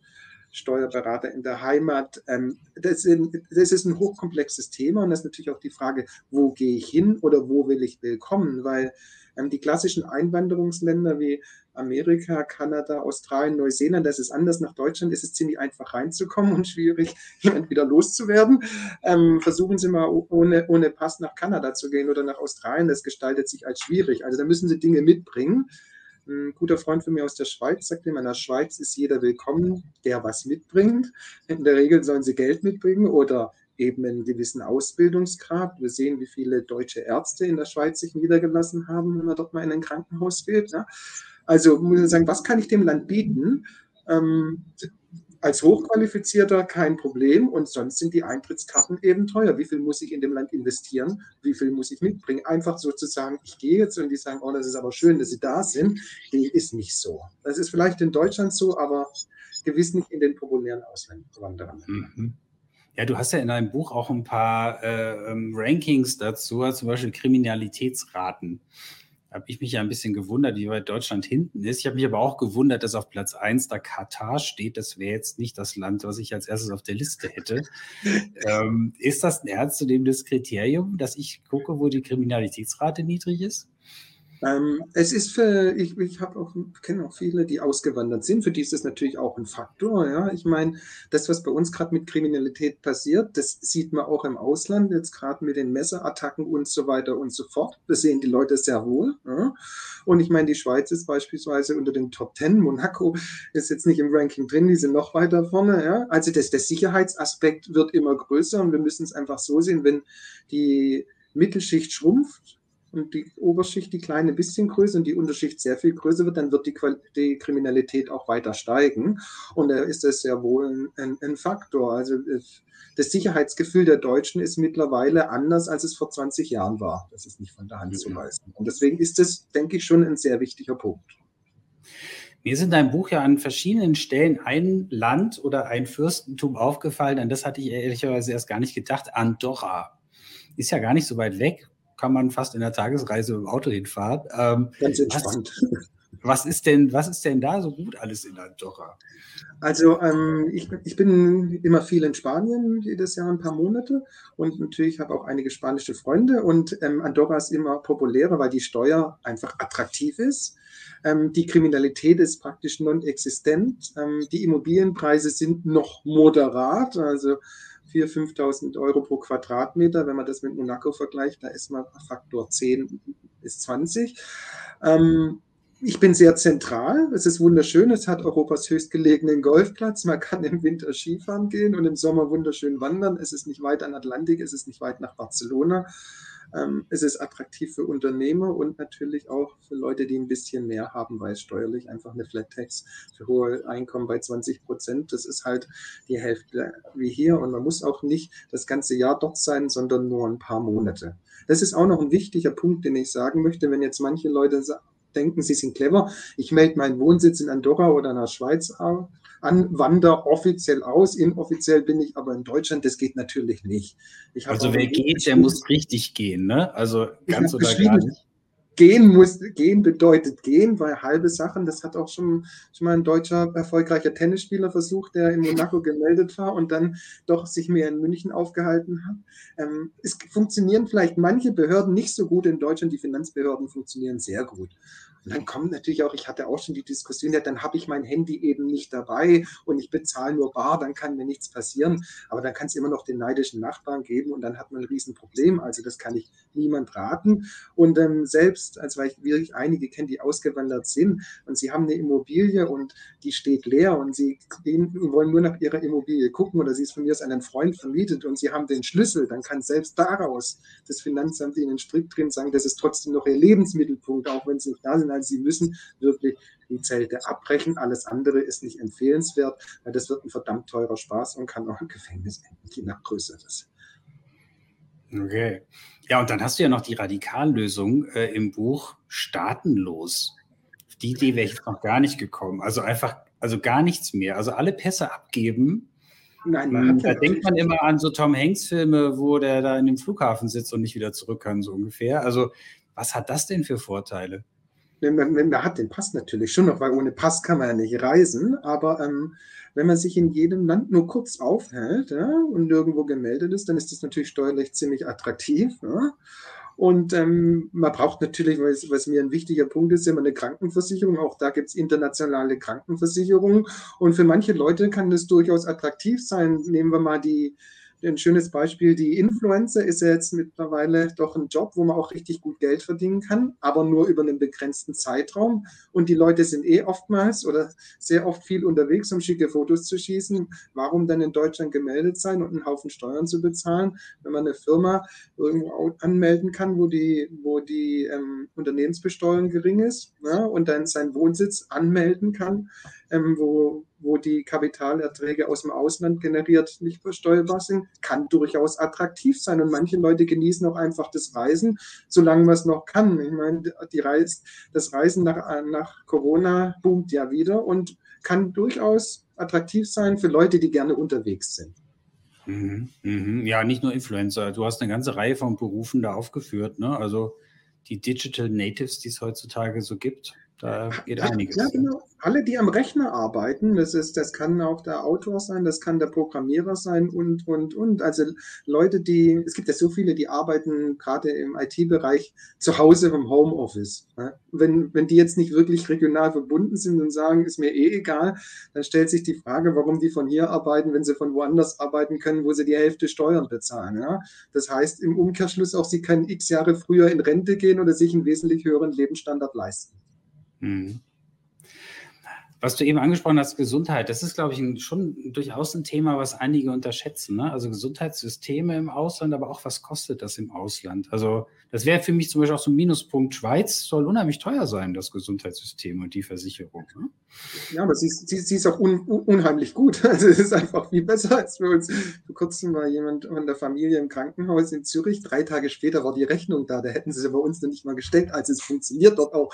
Steuerberater in der Heimat. Ähm, das, ist ein hochkomplexes Thema und das ist natürlich auch die Frage, wo gehe ich hin oder wo will ich willkommen, weil ähm, die klassischen Einwanderungsländer wie Amerika, Kanada, Australien, Neuseeland, das ist anders. Nach Deutschland ist es ziemlich einfach reinzukommen und schwierig, jemand wieder loszuwerden. Ähm, versuchen Sie mal ohne, ohne Pass nach Kanada zu gehen oder nach Australien. Das gestaltet sich als schwierig. Also da müssen Sie Dinge mitbringen. Ein guter Freund von mir aus der Schweiz sagt immer, in der Schweiz ist jeder willkommen, der was mitbringt. In der Regel sollen sie Geld mitbringen oder eben einen gewissen Ausbildungsgrad. Wir sehen, wie viele deutsche Ärzte in der Schweiz sich niedergelassen haben, wenn man dort mal in ein Krankenhaus geht. Also muss man sagen, was kann ich dem Land bieten? Als Hochqualifizierter kein Problem und sonst sind die Eintrittskarten eben teuer. Wie viel muss ich in dem Land investieren? Wie viel muss ich mitbringen? Einfach sozusagen, ich gehe jetzt und die sagen, oh, das ist aber schön, dass sie da sind. Die ist nicht so. Das ist vielleicht in Deutschland so, aber gewiss nicht in den populären Auswanderern. Mhm. Ja, du hast ja in deinem Buch auch ein paar äh, ähm, Rankings dazu, zum Beispiel Kriminalitätsraten habe ich mich ja ein bisschen gewundert, wie weit Deutschland hinten ist. Ich habe mich aber auch gewundert, dass auf Platz 1 da Katar steht. Das wäre jetzt nicht das Land, was ich als erstes auf der Liste hätte. ähm, ist das ein ernstzunehmendes Kriterium, dass ich gucke, wo die Kriminalitätsrate niedrig ist? Ähm, es ist für, ich, ich habe auch, kenne auch viele, die ausgewandert sind. Für die ist das natürlich auch ein Faktor. Ja, ich meine, das, was bei uns gerade mit Kriminalität passiert, das sieht man auch im Ausland, jetzt gerade mit den Messerattacken und so weiter und so fort. Das sehen die Leute sehr wohl. Ja. Und ich meine, die Schweiz ist beispielsweise unter den Top Ten. Monaco ist jetzt nicht im Ranking drin, die sind noch weiter vorne. Ja. Also das, der Sicherheitsaspekt wird immer größer und wir müssen es einfach so sehen, wenn die Mittelschicht schrumpft, und die Oberschicht die kleine bisschen größer und die Unterschicht sehr viel größer wird, dann wird die, die Kriminalität auch weiter steigen. Und da ist das sehr wohl ein, ein Faktor. Also das Sicherheitsgefühl der Deutschen ist mittlerweile anders, als es vor 20 Jahren war. Das ist nicht von der Hand mhm. zu weisen. Und deswegen ist das, denke ich, schon ein sehr wichtiger Punkt. Mir ist in deinem Buch ja an verschiedenen Stellen ein Land oder ein Fürstentum aufgefallen, an das hatte ich ehrlicherweise erst gar nicht gedacht. Andorra ist ja gar nicht so weit weg kann man fast in der Tagesreise im Auto hinfahren. Ähm, Ganz entspannt. Was, was, ist denn, was ist denn da so gut alles in Andorra? Also ähm, ich, ich bin immer viel in Spanien, jedes Jahr ein paar Monate und natürlich habe auch einige spanische Freunde und ähm, Andorra ist immer populärer, weil die Steuer einfach attraktiv ist. Ähm, die Kriminalität ist praktisch non-existent. Ähm, die Immobilienpreise sind noch moderat, also 4.000, 5.000 Euro pro Quadratmeter. Wenn man das mit Monaco vergleicht, da ist man Faktor 10 bis 20. Ähm, ich bin sehr zentral. Es ist wunderschön. Es hat Europas höchstgelegenen Golfplatz. Man kann im Winter Skifahren gehen und im Sommer wunderschön wandern. Es ist nicht weit an Atlantik, es ist nicht weit nach Barcelona. Ähm, es ist attraktiv für Unternehmer und natürlich auch für Leute, die ein bisschen mehr haben, weil steuerlich einfach eine Flat Tax für hohe Einkommen bei 20 Prozent, das ist halt die Hälfte wie hier und man muss auch nicht das ganze Jahr dort sein, sondern nur ein paar Monate. Das ist auch noch ein wichtiger Punkt, den ich sagen möchte, wenn jetzt manche Leute denken, sie sind clever. Ich melde meinen Wohnsitz in Andorra oder in der Schweiz an, wandere offiziell aus. Inoffiziell bin ich aber in Deutschland. Das geht natürlich nicht. also wer geht, der muss richtig gehen, ne? Also ganz oder gar nicht gehen muss, gehen bedeutet gehen, weil halbe Sachen, das hat auch schon, schon mal ein deutscher erfolgreicher Tennisspieler versucht, der in Monaco gemeldet war und dann doch sich mehr in München aufgehalten hat. Ähm, es funktionieren vielleicht manche Behörden nicht so gut in Deutschland, die Finanzbehörden funktionieren sehr gut. Und dann kommt natürlich auch, ich hatte auch schon die Diskussion, ja, dann habe ich mein Handy eben nicht dabei und ich bezahle nur bar, dann kann mir nichts passieren. Aber dann kann es immer noch den neidischen Nachbarn geben und dann hat man ein Riesenproblem. Also das kann ich niemand raten. Und ähm, selbst, als weil ich wirklich einige kenne, die ausgewandert sind und sie haben eine Immobilie und die steht leer und sie wollen nur nach ihrer Immobilie gucken oder sie ist von mir aus an einen Freund vermietet und sie haben den Schlüssel, dann kann selbst daraus das Finanzamt ihnen strikt drin sagen, das ist trotzdem noch ihr Lebensmittelpunkt, auch wenn sie nicht da sind sondern sie müssen wirklich die Zelte abbrechen. Alles andere ist nicht empfehlenswert, weil das wird ein verdammt teurer Spaß und kann auch im Gefängnis enden, je nach Größe des. Okay. Ja, und dann hast du ja noch die Radikallösung äh, im Buch Staatenlos. Auf die Idee wäre ich jetzt noch gar nicht gekommen. Also einfach, also gar nichts mehr. Also alle Pässe abgeben. Nein, man hat da denkt man immer an so Tom Hanks-Filme, wo der da in dem Flughafen sitzt und nicht wieder zurück kann, so ungefähr. Also, was hat das denn für Vorteile? Wenn man, man hat den Pass natürlich schon noch, weil ohne Pass kann man ja nicht reisen. Aber ähm, wenn man sich in jedem Land nur kurz aufhält ja, und nirgendwo gemeldet ist, dann ist das natürlich steuerlich ziemlich attraktiv. Ja. Und ähm, man braucht natürlich, was, was, mir ein wichtiger Punkt ist, immer eine Krankenversicherung. Auch da gibt es internationale Krankenversicherungen. Und für manche Leute kann das durchaus attraktiv sein. Nehmen wir mal die, ein schönes Beispiel, die Influencer ist ja jetzt mittlerweile doch ein Job, wo man auch richtig gut Geld verdienen kann, aber nur über einen begrenzten Zeitraum. Und die Leute sind eh oftmals oder sehr oft viel unterwegs, um schicke Fotos zu schießen. Warum dann in Deutschland gemeldet sein und einen Haufen Steuern zu bezahlen, wenn man eine Firma irgendwo anmelden kann, wo die, wo die ähm, Unternehmensbesteuerung gering ist ja, und dann seinen Wohnsitz anmelden kann, ähm, wo wo die Kapitalerträge aus dem Ausland generiert nicht versteuerbar sind, kann durchaus attraktiv sein. Und manche Leute genießen auch einfach das Reisen, solange man es noch kann. Ich meine, die Reis, das Reisen nach, nach Corona boomt ja wieder und kann durchaus attraktiv sein für Leute, die gerne unterwegs sind. Mhm, mhm. Ja, nicht nur Influencer. Du hast eine ganze Reihe von Berufen da aufgeführt. Ne? Also die Digital Natives, die es heutzutage so gibt. Da geht einiges. Ja, genau. Alle, die am Rechner arbeiten, das ist, das kann auch der Autor sein, das kann der Programmierer sein und, und, und. Also Leute, die, es gibt ja so viele, die arbeiten gerade im IT-Bereich zu Hause vom Homeoffice. Wenn, wenn die jetzt nicht wirklich regional verbunden sind und sagen, ist mir eh egal, dann stellt sich die Frage, warum die von hier arbeiten, wenn sie von woanders arbeiten können, wo sie die Hälfte Steuern bezahlen. Ja? Das heißt im Umkehrschluss auch, sie können x Jahre früher in Rente gehen oder sich einen wesentlich höheren Lebensstandard leisten. Mhm. Was du eben angesprochen hast, Gesundheit, das ist, glaube ich, ein, schon durchaus ein Thema, was einige unterschätzen. Ne? Also Gesundheitssysteme im Ausland, aber auch was kostet das im Ausland? Also das wäre für mich zum Beispiel auch so ein Minuspunkt. Schweiz soll unheimlich teuer sein, das Gesundheitssystem und die Versicherung. Ne? Ja, aber sie, sie, sie ist auch un, unheimlich gut. Also es ist einfach viel besser als für uns. Vor kurzem war jemand von der Familie im Krankenhaus in Zürich. Drei Tage später war die Rechnung da. Da hätten sie sie bei uns noch nicht mal gestellt. Also es funktioniert dort auch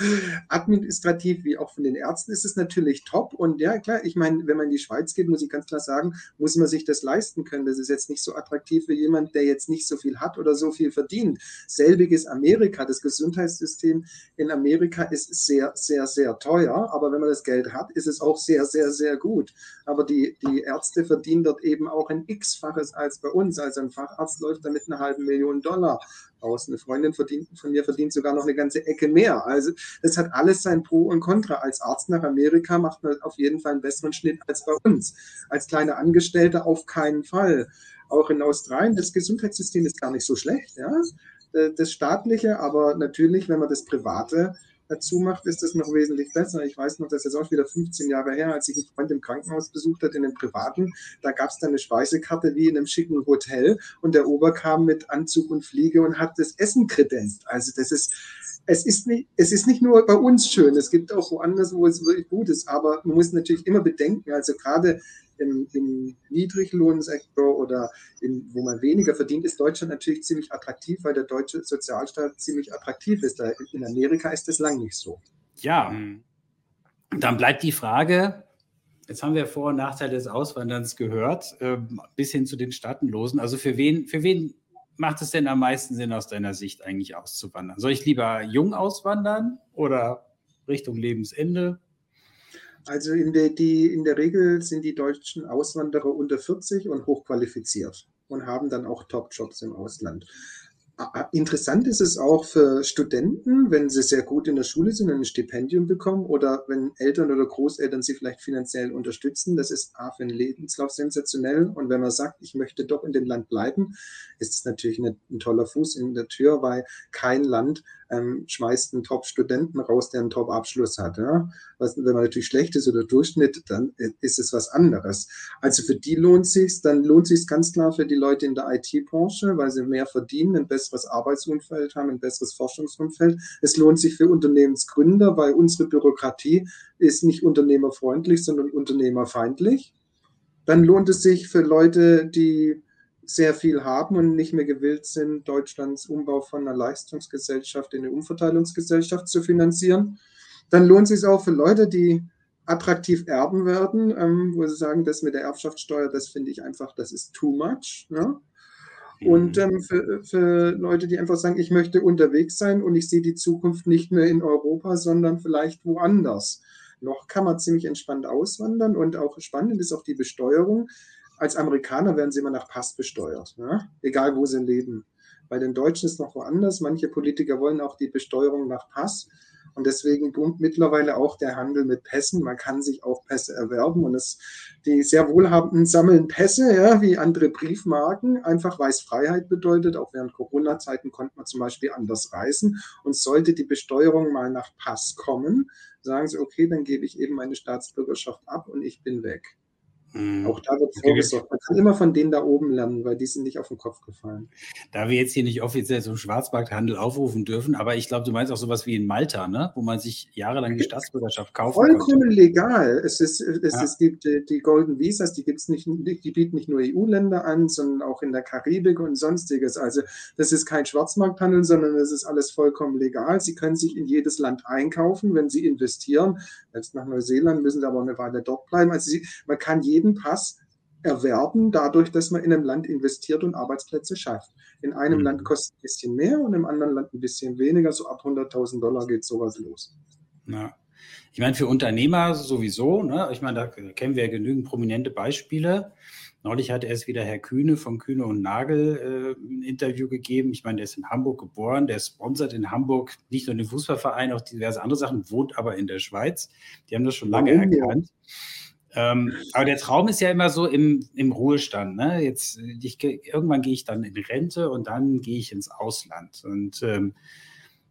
administrativ wie auch von den Ärzten ist es natürlich top. Und ja, klar, ich meine, wenn man in die Schweiz geht, muss ich ganz klar sagen, muss man sich das leisten können. Das ist jetzt nicht so attraktiv für jemand, der jetzt nicht so viel hat oder so viel verdient. Selbiges Amerika. Das Gesundheitssystem in Amerika ist sehr, sehr, sehr teuer. Aber wenn man das Geld hat, ist es auch sehr, sehr, sehr gut. Aber die, die Ärzte verdienen dort eben auch ein X-faches als bei uns. Also ein Facharzt läuft damit eine halbe Million Dollar aus. Eine Freundin verdient, von mir verdient sogar noch eine ganze Ecke mehr. Also das hat alles sein Pro und Contra. Als Arzt nach Amerika macht man auf jeden Fall einen besseren Schnitt als bei uns. Als kleiner Angestellter auf keinen Fall. Auch in Australien, das Gesundheitssystem ist gar nicht so schlecht, ja. Das staatliche, aber natürlich, wenn man das private dazu macht, ist das noch wesentlich besser. Ich weiß noch, das ist auch wieder 15 Jahre her, als ich einen Freund im Krankenhaus besucht hat, in einem privaten. Da gab es dann eine Speisekarte wie in einem schicken Hotel und der Ober kam mit Anzug und Fliege und hat das Essen kredenzt. Also das ist, es ist nicht, es ist nicht nur bei uns schön, es gibt auch woanders, wo es wirklich gut ist, aber man muss natürlich immer bedenken, also gerade im, im Niedriglohnsektor oder in, wo man weniger verdient, ist Deutschland natürlich ziemlich attraktiv, weil der deutsche Sozialstaat ziemlich attraktiv ist. In Amerika ist das lang nicht so. Ja, mhm. dann bleibt die Frage, jetzt haben wir Vor- und Nachteile des Auswanderns gehört, äh, bis hin zu den Staatenlosen. Also für wen, für wen macht es denn am meisten Sinn aus deiner Sicht eigentlich auszuwandern? Soll ich lieber jung auswandern oder Richtung Lebensende? Also in der, die, in der Regel sind die deutschen Auswanderer unter 40 und hochqualifiziert und haben dann auch Top-Jobs im Ausland. Interessant ist es auch für Studenten, wenn sie sehr gut in der Schule sind und ein Stipendium bekommen oder wenn Eltern oder Großeltern sie vielleicht finanziell unterstützen. Das ist A für den Lebenslauf sensationell. Und wenn man sagt, ich möchte doch in dem Land bleiben, ist es natürlich ein toller Fuß in der Tür, weil kein Land ähm, schmeißt einen Top-Studenten raus, der einen Top-Abschluss hat. Ja? Was, wenn man natürlich schlecht ist oder Durchschnitt, dann ist es was anderes. Also für die lohnt sich dann lohnt sich ganz klar für die Leute in der IT-Branche, weil sie mehr verdienen, ein besseres Arbeitsumfeld haben, ein besseres Forschungsumfeld. Es lohnt sich für Unternehmensgründer, weil unsere Bürokratie ist nicht unternehmerfreundlich, sondern unternehmerfeindlich. Dann lohnt es sich für Leute, die sehr viel haben und nicht mehr gewillt sind, Deutschlands Umbau von einer Leistungsgesellschaft in eine Umverteilungsgesellschaft zu finanzieren. Dann lohnt es sich auch für Leute, die attraktiv erben werden, ähm, wo sie sagen, das mit der Erbschaftssteuer, das finde ich einfach, das ist too much. Ne? Und mhm. ähm, für, für Leute, die einfach sagen, ich möchte unterwegs sein und ich sehe die Zukunft nicht mehr in Europa, sondern vielleicht woanders. Noch kann man ziemlich entspannt auswandern und auch spannend ist auch die Besteuerung als Amerikaner werden sie immer nach Pass besteuert, ne? egal wo sie leben. Bei den Deutschen ist es noch woanders. Manche Politiker wollen auch die Besteuerung nach Pass. Und deswegen boomt mittlerweile auch der Handel mit Pässen. Man kann sich auch Pässe erwerben und es, die sehr Wohlhabenden sammeln Pässe, ja, wie andere Briefmarken, einfach weil es Freiheit bedeutet. Auch während Corona-Zeiten konnte man zum Beispiel anders reisen. Und sollte die Besteuerung mal nach Pass kommen, sagen sie, okay, dann gebe ich eben meine Staatsbürgerschaft ab und ich bin weg. Mhm. Auch da wird vorgesorgt. Man kann immer von denen da oben lernen, weil die sind nicht auf den Kopf gefallen. Da wir jetzt hier nicht offiziell zum Schwarzmarkthandel aufrufen dürfen, aber ich glaube, du meinst auch sowas wie in Malta, ne? wo man sich jahrelang die Staatsbürgerschaft kauft. Vollkommen konnte. legal. Es, ist, es, ja. es gibt die Golden Visas, die gibt's nicht, die bieten nicht nur EU-Länder an, sondern auch in der Karibik und sonstiges. Also das ist kein Schwarzmarkthandel, sondern es ist alles vollkommen legal. Sie können sich in jedes Land einkaufen, wenn sie investieren. Selbst nach Neuseeland müssen sie aber eine Weile dort bleiben. Also sie, man kann jeden jeden Pass erwerben, dadurch, dass man in einem Land investiert und Arbeitsplätze schafft. In einem mhm. Land kostet es ein bisschen mehr und im anderen Land ein bisschen weniger. So ab 100.000 Dollar geht sowas los. Ja. Ich meine, für Unternehmer sowieso, ne? ich meine, da kennen wir ja genügend prominente Beispiele. Neulich hat erst wieder Herr Kühne von Kühne und Nagel äh, ein Interview gegeben. Ich meine, der ist in Hamburg geboren, der sponsert in Hamburg nicht nur den Fußballverein, auch diverse andere Sachen, wohnt aber in der Schweiz. Die haben das schon lange Warum, erkannt. Ja. Ähm, aber der Traum ist ja immer so im, im Ruhestand. Ne? Jetzt, ich, irgendwann gehe ich dann in Rente und dann gehe ich ins Ausland. Und ähm,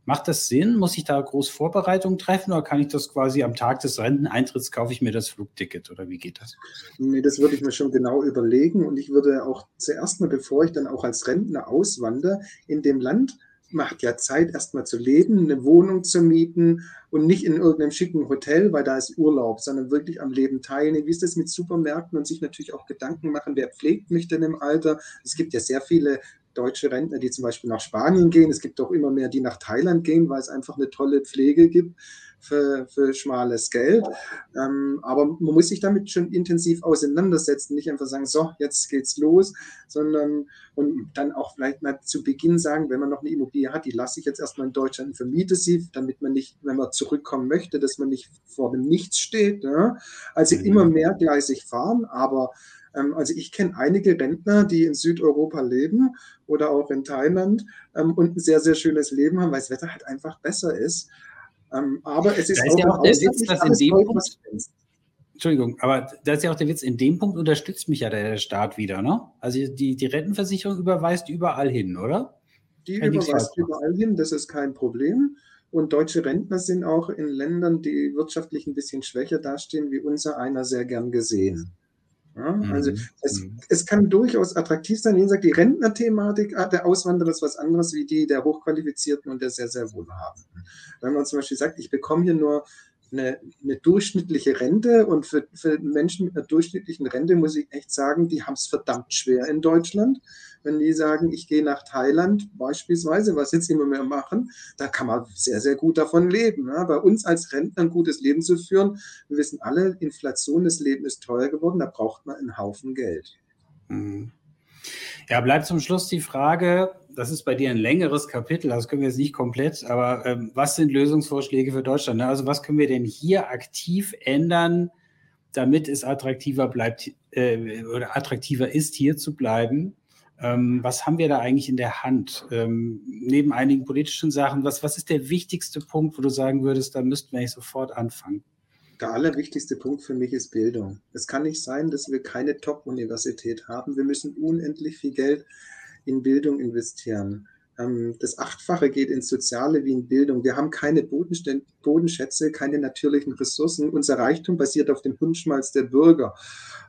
macht das Sinn? Muss ich da groß Vorbereitungen treffen oder kann ich das quasi am Tag des Renteneintritts kaufe ich mir das Flugticket oder wie geht das? Nee, das würde ich mir schon genau überlegen und ich würde auch zuerst mal, bevor ich dann auch als Rentner auswandere, in dem Land macht ja Zeit, erstmal zu leben, eine Wohnung zu mieten und nicht in irgendeinem schicken Hotel, weil da ist Urlaub, sondern wirklich am Leben teilnehmen. Wie ist das mit Supermärkten und sich natürlich auch Gedanken machen, wer pflegt mich denn im Alter? Es gibt ja sehr viele deutsche Rentner, die zum Beispiel nach Spanien gehen. Es gibt auch immer mehr, die nach Thailand gehen, weil es einfach eine tolle Pflege gibt für, für schmales Geld. Ähm, aber man muss sich damit schon intensiv auseinandersetzen, nicht einfach sagen, so, jetzt geht's los, sondern und dann auch vielleicht mal zu Beginn sagen, wenn man noch eine Immobilie hat, die lasse ich jetzt erstmal in Deutschland und vermiete sie, damit man nicht, wenn man zurückkommen möchte, dass man nicht vor dem Nichts steht. Ne? Also mhm. immer mehr gleisig fahren, aber ähm, also ich kenne einige Rentner, die in Südeuropa leben oder auch in Thailand ähm, und ein sehr, sehr schönes Leben haben, weil das Wetter halt einfach besser ist. Ähm, aber es ist, da ist auch, ja auch der Witz, dass in dem Punkt, Entschuldigung, aber da ist ja auch der Witz, in dem Punkt unterstützt mich ja der Staat wieder, ne? Also die, die Rentenversicherung überweist überall hin, oder? Die Kann überweist überall hin, das ist kein Problem. Und deutsche Rentner sind auch in Ländern, die wirtschaftlich ein bisschen schwächer dastehen, wie unser einer, sehr gern gesehen. Ja, also mhm. es, mhm. es, kann durchaus attraktiv sein. Wie gesagt, die Rentnerthematik ah, der Auswanderer ist was anderes wie die der Hochqualifizierten und der sehr, sehr Wohlhabenden. Wenn man zum Beispiel sagt, ich bekomme hier nur eine, eine durchschnittliche Rente und für, für, Menschen mit einer durchschnittlichen Rente muss ich echt sagen, die haben es verdammt schwer in Deutschland. Wenn die sagen, ich gehe nach Thailand beispielsweise, was jetzt immer mehr machen, da kann man sehr, sehr gut davon leben. Ja. Bei uns als Rentner ein gutes Leben zu führen, wir wissen alle, Inflation, das Leben ist teuer geworden, da braucht man einen Haufen Geld. Mhm. Ja, bleibt zum Schluss die Frage, das ist bei dir ein längeres Kapitel, das können wir jetzt nicht komplett, aber ähm, was sind Lösungsvorschläge für Deutschland? Ne? Also was können wir denn hier aktiv ändern, damit es attraktiver bleibt äh, oder attraktiver ist, hier zu bleiben? Ähm, was haben wir da eigentlich in der Hand? Ähm, neben einigen politischen Sachen, was, was ist der wichtigste Punkt, wo du sagen würdest, da müssten wir eigentlich sofort anfangen? Der allerwichtigste Punkt für mich ist Bildung. Es kann nicht sein, dass wir keine Top-Universität haben. Wir müssen unendlich viel Geld in Bildung investieren. Ähm, das Achtfache geht ins Soziale wie in Bildung. Wir haben keine Bodenschätze, keine natürlichen Ressourcen. Unser Reichtum basiert auf dem Hundschmalz der Bürger.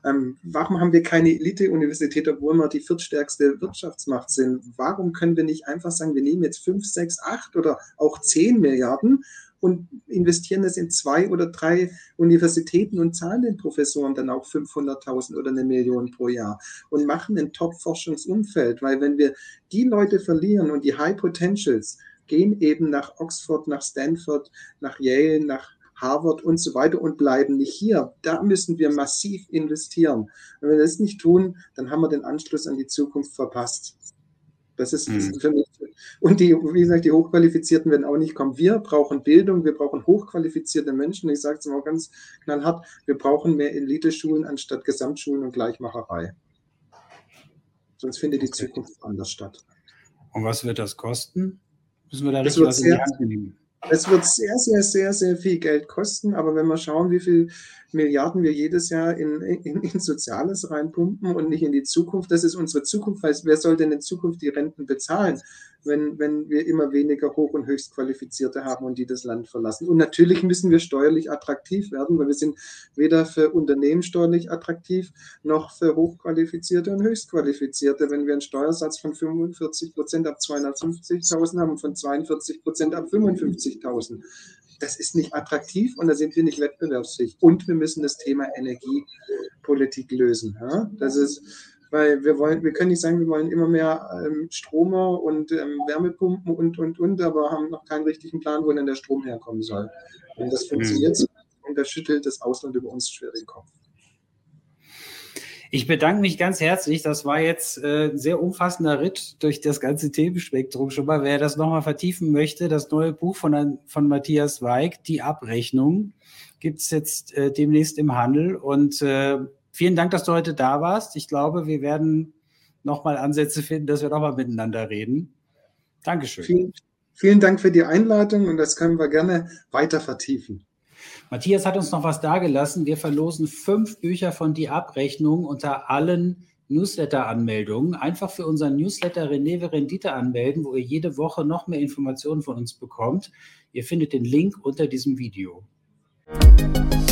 Ähm, warum haben wir keine Elite-Universität, obwohl wir die viertstärkste Wirtschaftsmacht sind? Warum können wir nicht einfach sagen, wir nehmen jetzt fünf, sechs, acht oder auch zehn Milliarden und investieren das in zwei oder drei Universitäten und zahlen den Professoren dann auch 500.000 oder eine Million pro Jahr und machen ein Top-Forschungsumfeld, weil wenn wir die Leute verlieren und die High Potentials gehen eben nach Oxford, nach Stanford, nach Yale, nach Harvard und so weiter und bleiben nicht hier. Da müssen wir massiv investieren. Und wenn wir das nicht tun, dann haben wir den Anschluss an die Zukunft verpasst. Das ist mhm. für mich. Und die, wie gesagt, die Hochqualifizierten werden auch nicht kommen. Wir brauchen Bildung, wir brauchen hochqualifizierte Menschen. Ich sage es mal ganz knallhart, wir brauchen mehr Eliteschulen anstatt Gesamtschulen und Gleichmacherei. Sonst findet die Zukunft anders statt. Und was wird das kosten? Müssen wir da richtig was in die Hand nehmen? Es wird sehr, sehr, sehr, sehr viel Geld kosten, aber wenn wir schauen, wie viel Milliarden wir jedes Jahr in, in, in Soziales reinpumpen und nicht in die Zukunft, das ist unsere Zukunft, weil wer soll denn in Zukunft die Renten bezahlen? Wenn, wenn wir immer weniger Hoch- und Höchstqualifizierte haben und die das Land verlassen. Und natürlich müssen wir steuerlich attraktiv werden, weil wir sind weder für Unternehmen steuerlich attraktiv noch für Hochqualifizierte und Höchstqualifizierte. Wenn wir einen Steuersatz von 45 Prozent ab 250.000 haben und von 42 Prozent ab 55.000, das ist nicht attraktiv und da sind wir nicht wettbewerbsfähig. Und wir müssen das Thema Energiepolitik lösen. Ja? Das ist weil wir wollen, wir können nicht sagen, wir wollen immer mehr ähm, Stromer und ähm, Wärmepumpen und, und, und, aber haben noch keinen richtigen Plan, wo denn der Strom herkommen soll. Und das funktioniert mhm. und da schüttelt das Ausland über uns schwer den Kopf. Ich bedanke mich ganz herzlich. Das war jetzt äh, ein sehr umfassender Ritt durch das ganze Themenspektrum schon mal. Wer das nochmal vertiefen möchte, das neue Buch von, von Matthias Weig, Die Abrechnung, gibt es jetzt äh, demnächst im Handel. Und äh, vielen Dank, dass du heute da warst. Ich glaube, wir werden nochmal Ansätze finden, dass wir nochmal miteinander reden. Dankeschön. Vielen, vielen Dank für die Einladung und das können wir gerne weiter vertiefen. Matthias hat uns noch was dagelassen. Wir verlosen fünf Bücher von Die Abrechnung unter allen Newsletter-Anmeldungen. Einfach für unseren Newsletter Reneve Rendite anmelden, wo ihr jede Woche noch mehr Informationen von uns bekommt. Ihr findet den Link unter diesem Video. Musik